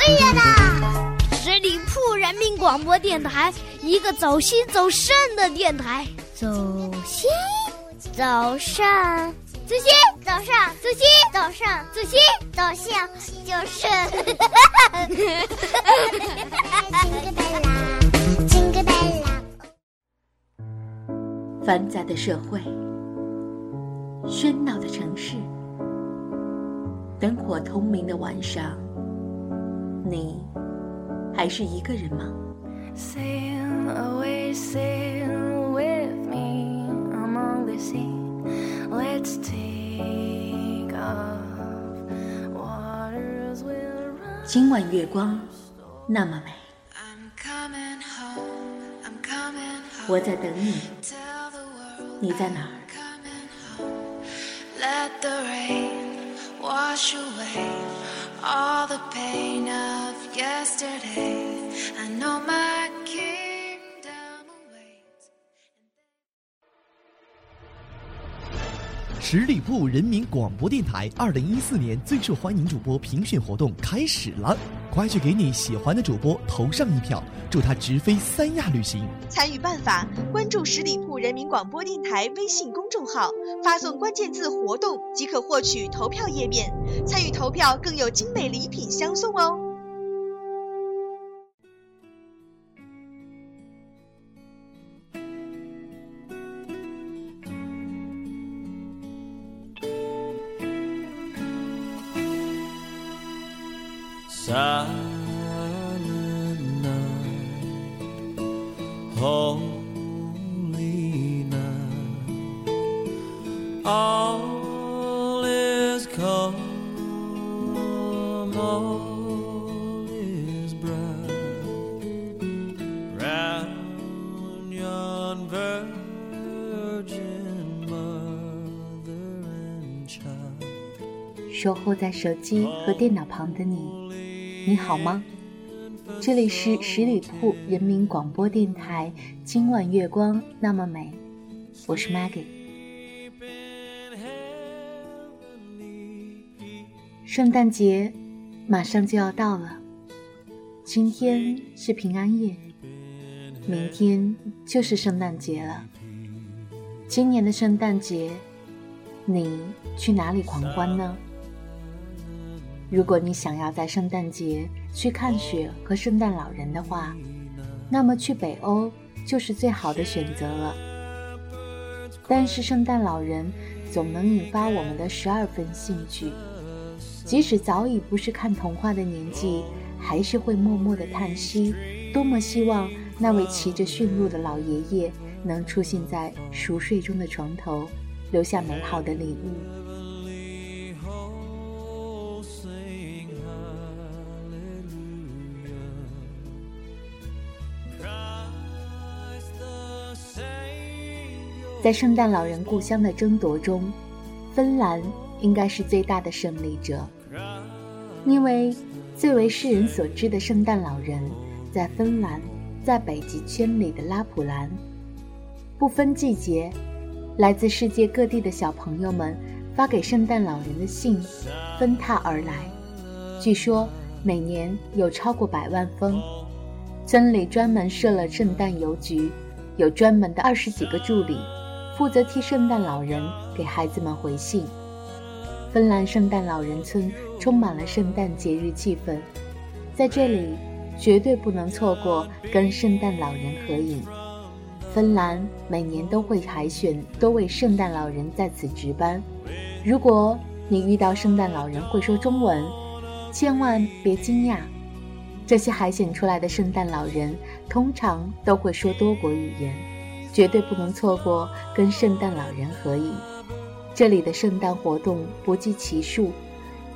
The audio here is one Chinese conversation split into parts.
可以啦！十里铺人民广播电台，一个走心走肾的电台。走心，走肾，走心，走上，走心，走上，走心，走向就是。繁杂的社会，喧闹的城市，灯火通明的晚上，你还是一个人吗？今晚月光那么美，我在等你，你在哪儿？All the pain of yesterday. I know my 十里铺人民广播电台二零一四年最受欢迎主播评选活动开始了，快去给你喜欢的主播投上一票，祝他直飞三亚旅行。参与办法：关注十里铺人民广播电台微信公众号，发送关键字“活动”即可获取投票页面。参与投票更有精美礼品相送哦！守候在手机和电脑旁的你，你好吗？这里是十里铺人民广播电台，今晚月光那么美，我是 Maggie。圣诞节马上就要到了，今天是平安夜，明天就是圣诞节了。今年的圣诞节，你去哪里狂欢呢？如果你想要在圣诞节去看雪和圣诞老人的话，那么去北欧就是最好的选择了。但是圣诞老人总能引发我们的十二分兴趣，即使早已不是看童话的年纪，还是会默默的叹息，多么希望那位骑着驯鹿的老爷爷能出现在熟睡中的床头，留下美好的礼物。在圣诞老人故乡的争夺中，芬兰应该是最大的胜利者，因为最为世人所知的圣诞老人在芬兰，在北极圈里的拉普兰，不分季节，来自世界各地的小朋友们发给圣诞老人的信纷沓而来，据说每年有超过百万封。村里专门设了圣诞邮局，有专门的二十几个助理。负责替圣诞老人给孩子们回信。芬兰圣诞老人村充满了圣诞节日气氛，在这里绝对不能错过跟圣诞老人合影。芬兰每年都会海选多位圣诞老人在此值班。如果你遇到圣诞老人会说中文，千万别惊讶，这些海选出来的圣诞老人通常都会说多国语言。绝对不能错过跟圣诞老人合影。这里的圣诞活动不计其数，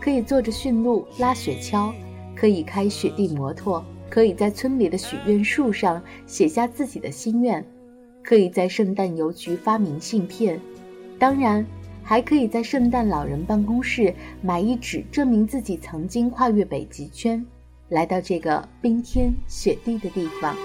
可以坐着驯鹿拉雪橇，可以开雪地摩托，可以在村里的许愿树上写下自己的心愿，可以在圣诞邮局发明信片，当然还可以在圣诞老人办公室买一纸证明自己曾经跨越北极圈，来到这个冰天雪地的地方。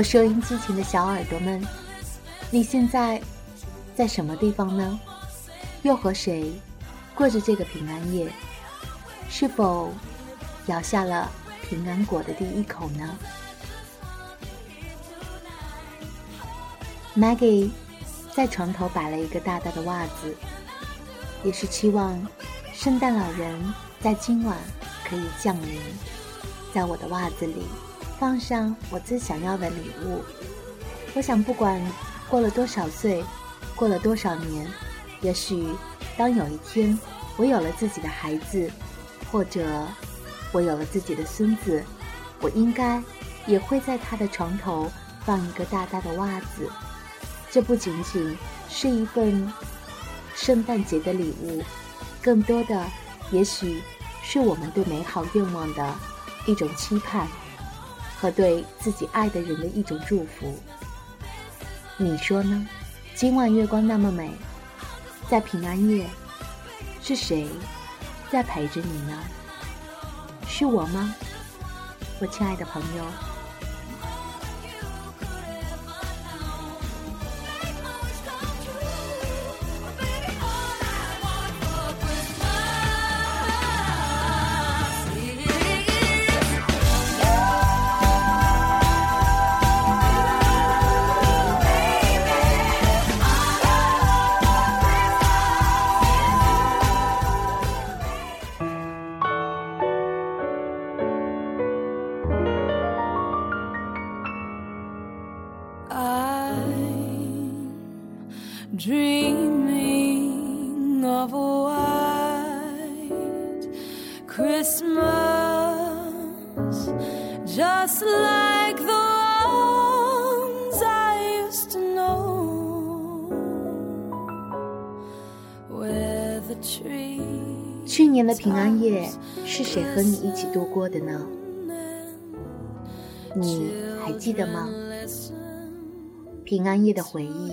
我收音机前的小耳朵们，你现在在什么地方呢？又和谁过着这个平安夜？是否咬下了平安果的第一口呢？Maggie 在床头摆了一个大大的袜子，也是期望圣诞老人在今晚可以降临，在我的袜子里。放上我最想要的礼物。我想，不管过了多少岁，过了多少年，也许当有一天我有了自己的孩子，或者我有了自己的孙子，我应该也会在他的床头放一个大大的袜子。这不仅仅是一份圣诞节的礼物，更多的也许是我们对美好愿望的一种期盼。和对自己爱的人的一种祝福，你说呢？今晚月光那么美，在平安夜，是谁在陪着你呢？是我吗，我亲爱的朋友？dreaming of a white Christmas, just like the ones I used to know, where the tree. 去年的平安夜是谁和你一起度过的呢？你还记得吗？平安夜的回忆。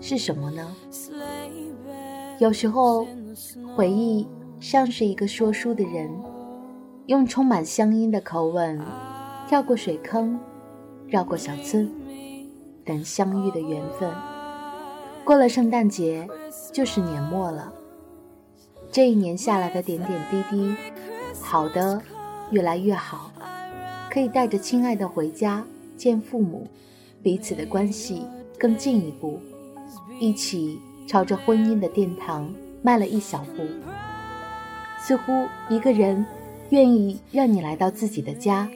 是什么呢？有时候，回忆像是一个说书的人，用充满乡音的口吻，跳过水坑，绕过小村，等相遇的缘分。过了圣诞节，就是年末了。这一年下来的点点滴滴，好的越来越好，可以带着亲爱的回家见父母，彼此的关系更进一步。一起朝着婚姻的殿堂迈了一小步。似乎一个人愿意让你来到自己的家，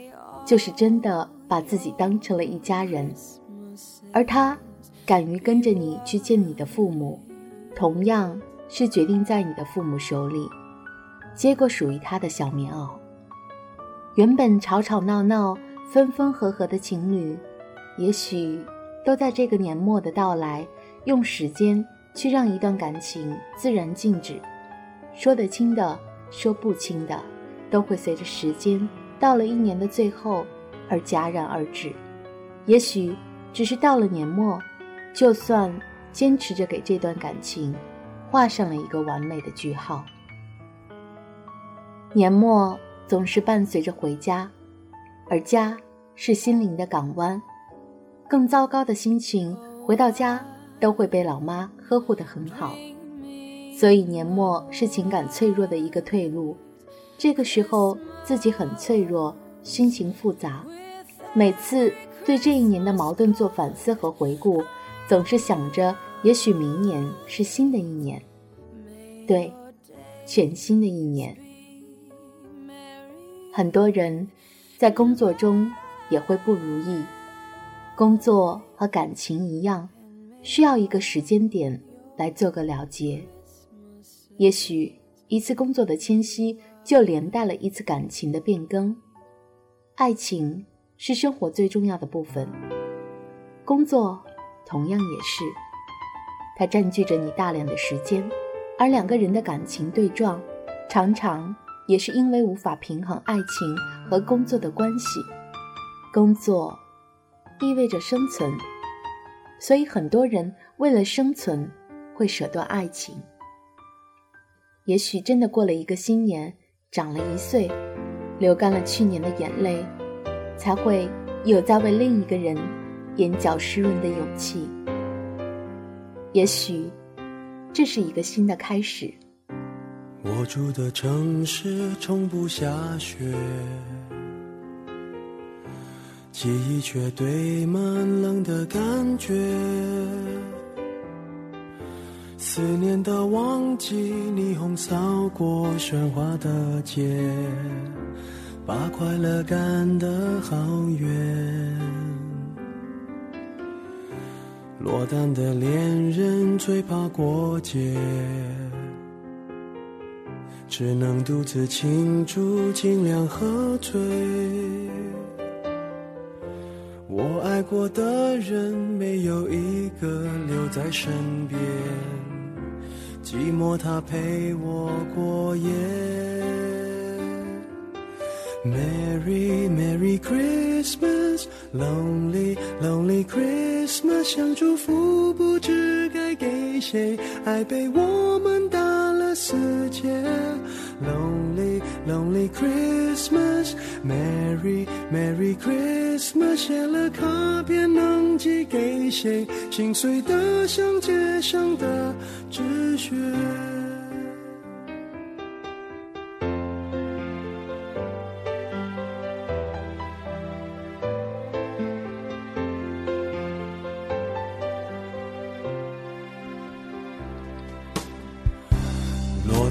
就是真的把自己当成了一家人。而他敢于跟着你去见你的父母，同样是决定在你的父母手里接过属于他的小棉袄。原本吵吵闹闹、分分合合的情侣，也许都在这个年末的到来。用时间去让一段感情自然静止，说得清的，说不清的，都会随着时间到了一年的最后而戛然而止。也许只是到了年末，就算坚持着给这段感情画上了一个完美的句号。年末总是伴随着回家，而家是心灵的港湾。更糟糕的心情回到家。都会被老妈呵护得很好，所以年末是情感脆弱的一个退路。这个时候自己很脆弱，心情复杂。每次对这一年的矛盾做反思和回顾，总是想着，也许明年是新的一年，对，全新的一年。很多人在工作中也会不如意，工作和感情一样。需要一个时间点来做个了结。也许一次工作的迁徙，就连带了一次感情的变更。爱情是生活最重要的部分，工作同样也是。它占据着你大量的时间，而两个人的感情对撞，常常也是因为无法平衡爱情和工作的关系。工作意味着生存。所以，很多人为了生存，会舍断爱情。也许真的过了一个新年，长了一岁，流干了去年的眼泪，才会有在为另一个人眼角湿润的勇气。也许，这是一个新的开始。我住的城市从不下雪，记忆却堆满冷的感觉。思念的旺季，霓虹扫过喧哗的街，把快乐赶得好远。落单的恋人最怕过节。只能独自庆祝，尽量喝醉。我爱过的人，没有一个留在身边，寂寞他陪我过夜。Merry Merry Christmas，Lonely Lonely Christmas，想祝福不知该给谁，爱被我们打了死结。Lonely Lonely Christmas，Merry Merry Christmas，写了卡片能寄给谁？心碎的像街上的纸屑。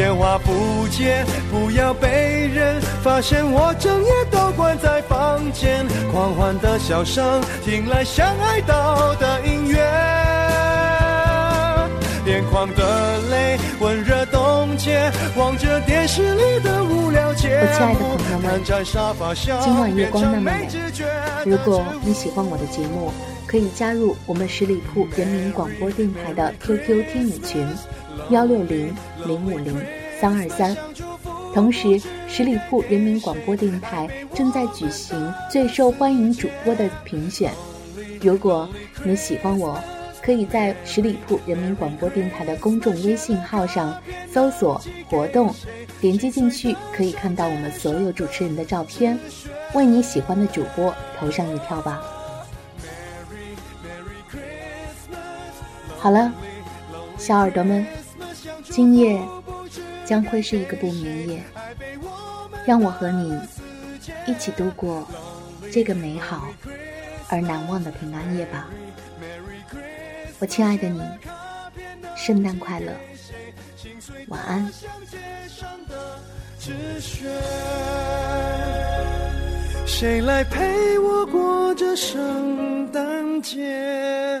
电话不接，不要被人发现我整夜都关在房间。狂欢的笑声，听来像哀悼的音乐。眼眶的泪温热冻结，望着电视里的无聊节目，瘫在沙发上，今晚月光那么美如果你喜欢我的节目，可以加入我们十里铺人民广播电台的 QQ 听友群，幺六零零五零三二三。同时，十里铺人民广播电台正在举行最受欢迎主播的评选。如果你喜欢我，可以在十里铺人民广播电台的公众微信号上搜索“活动”，点击进去可以看到我们所有主持人的照片，为你喜欢的主播投上一票吧。好了，小耳朵们，今夜将会是一个不眠夜，让我和你一起度过这个美好而难忘的平安夜吧。我亲爱的你，圣诞快乐，晚安。谁来陪我过这圣诞节？